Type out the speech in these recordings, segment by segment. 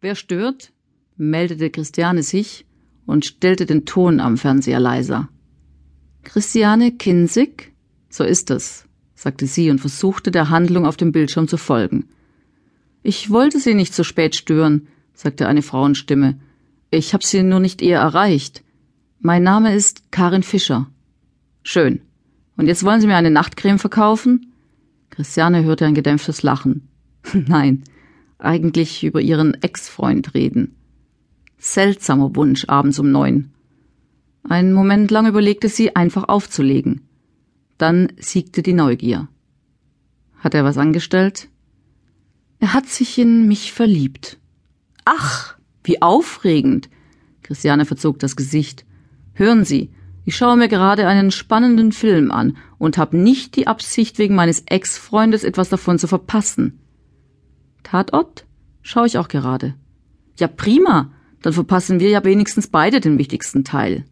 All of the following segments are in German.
Wer stört? meldete Christiane sich und stellte den Ton am Fernseher leiser. Christiane Kinsig? So ist es, sagte sie und versuchte der Handlung auf dem Bildschirm zu folgen. Ich wollte Sie nicht so spät stören, sagte eine Frauenstimme. Ich habe Sie nur nicht eher erreicht. Mein Name ist Karin Fischer. Schön. Und jetzt wollen Sie mir eine Nachtcreme verkaufen? Christiane hörte ein gedämpftes Lachen. Nein, eigentlich über ihren Ex-Freund reden. Seltsamer Wunsch abends um neun. Einen Moment lang überlegte sie, einfach aufzulegen. Dann siegte die Neugier. Hat er was angestellt? Er hat sich in mich verliebt. Ach, wie aufregend. Christiane verzog das Gesicht. Hören Sie, ich schaue mir gerade einen spannenden Film an und habe nicht die Absicht, wegen meines Ex-Freundes etwas davon zu verpassen. Tatort? Schaue ich auch gerade. Ja, prima. Dann verpassen wir ja wenigstens beide den wichtigsten Teil.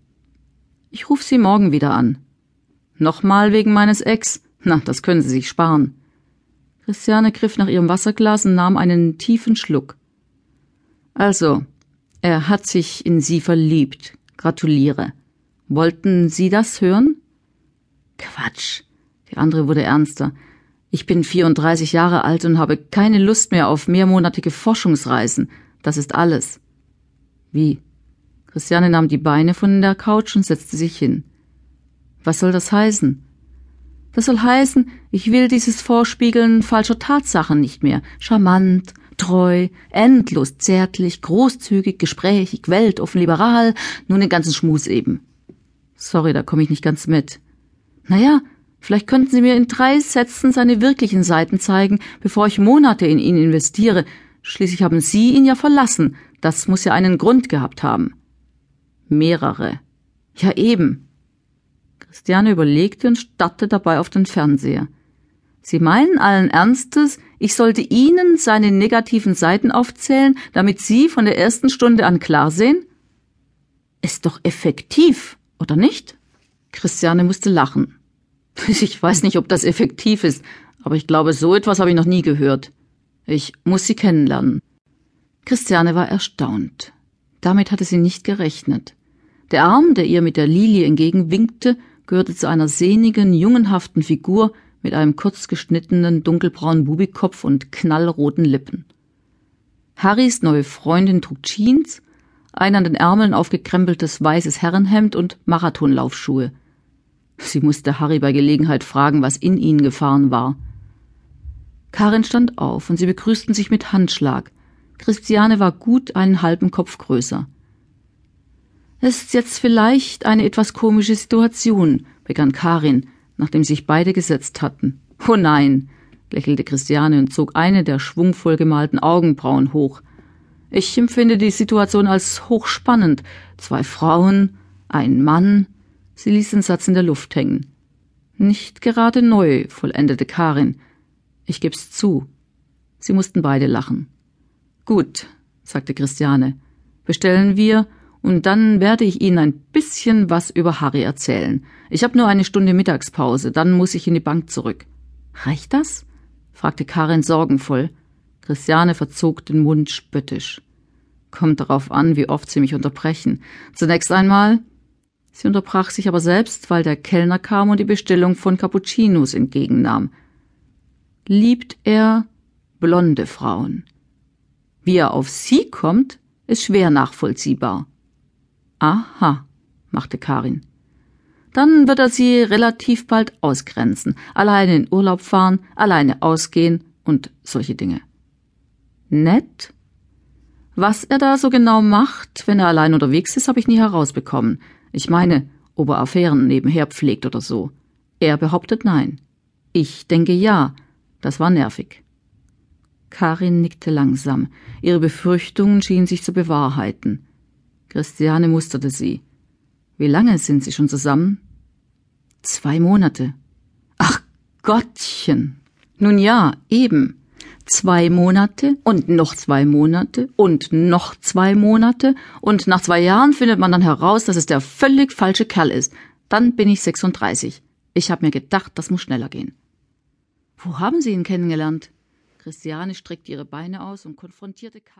Ich rufe Sie morgen wieder an. Nochmal wegen meines Ex? Na, das können Sie sich sparen. Christiane griff nach ihrem Wasserglas und nahm einen tiefen Schluck. Also, er hat sich in Sie verliebt. Gratuliere. Wollten Sie das hören? Quatsch. Die andere wurde ernster. Ich bin 34 Jahre alt und habe keine Lust mehr auf mehrmonatige Forschungsreisen. Das ist alles. Wie? Christiane nahm die Beine von der Couch und setzte sich hin. Was soll das heißen? Das soll heißen, ich will dieses Vorspiegeln falscher Tatsachen nicht mehr. Charmant, treu, endlos zärtlich, großzügig, gesprächig, weltoffen, liberal, nun den ganzen Schmus eben. Sorry, da komme ich nicht ganz mit. Naja, vielleicht könnten Sie mir in drei Sätzen seine wirklichen Seiten zeigen, bevor ich Monate in ihn investiere. Schließlich haben Sie ihn ja verlassen. Das muss ja einen Grund gehabt haben. Mehrere. Ja eben. Christiane überlegte und starrte dabei auf den Fernseher. Sie meinen allen Ernstes, ich sollte Ihnen seine negativen Seiten aufzählen, damit Sie von der ersten Stunde an klar sehen? Ist doch effektiv, oder nicht? Christiane musste lachen. Ich weiß nicht, ob das effektiv ist, aber ich glaube, so etwas habe ich noch nie gehört. Ich muss Sie kennenlernen. Christiane war erstaunt. Damit hatte sie nicht gerechnet. Der Arm, der ihr mit der Lilie entgegenwinkte, gehörte zu einer sehnigen, jungenhaften Figur mit einem kurz geschnittenen, dunkelbraunen Bubikopf und knallroten Lippen. Harrys neue Freundin trug Jeans, ein an den Ärmeln aufgekrempeltes weißes Herrenhemd und Marathonlaufschuhe. Sie musste Harry bei Gelegenheit fragen, was in ihnen gefahren war. Karin stand auf und sie begrüßten sich mit Handschlag. Christiane war gut einen halben Kopf größer. Es ist jetzt vielleicht eine etwas komische Situation, begann Karin, nachdem sich beide gesetzt hatten. Oh nein, lächelte Christiane und zog eine der schwungvoll gemalten Augenbrauen hoch. Ich empfinde die Situation als hochspannend. Zwei Frauen, ein Mann. Sie ließ den Satz in der Luft hängen. Nicht gerade neu, vollendete Karin. Ich geb's zu. Sie mussten beide lachen. Gut, sagte Christiane. Bestellen wir, und dann werde ich Ihnen ein bisschen was über Harry erzählen. Ich habe nur eine Stunde Mittagspause, dann muss ich in die Bank zurück. Reicht das? fragte Karin sorgenvoll. Christiane verzog den Mund spöttisch. Kommt darauf an, wie oft Sie mich unterbrechen. Zunächst einmal. Sie unterbrach sich aber selbst, weil der Kellner kam und die Bestellung von Cappuccinos entgegennahm. Liebt er blonde Frauen? Wie er auf Sie kommt, ist schwer nachvollziehbar. Aha, machte Karin. Dann wird er sie relativ bald ausgrenzen, alleine in Urlaub fahren, alleine ausgehen und solche Dinge. Nett? Was er da so genau macht, wenn er allein unterwegs ist, habe ich nie herausbekommen. Ich meine, ob er Affären nebenher pflegt oder so. Er behauptet nein. Ich denke ja. Das war nervig. Karin nickte langsam. Ihre Befürchtungen schienen sich zu bewahrheiten. Christiane musterte sie. Wie lange sind Sie schon zusammen? Zwei Monate. Ach Gottchen. Nun ja, eben zwei Monate und noch zwei Monate und noch zwei Monate und nach zwei Jahren findet man dann heraus, dass es der völlig falsche Kerl ist. Dann bin ich 36. Ich habe mir gedacht, das muss schneller gehen. Wo haben Sie ihn kennengelernt? Christiane streckte ihre Beine aus und konfrontierte Karl.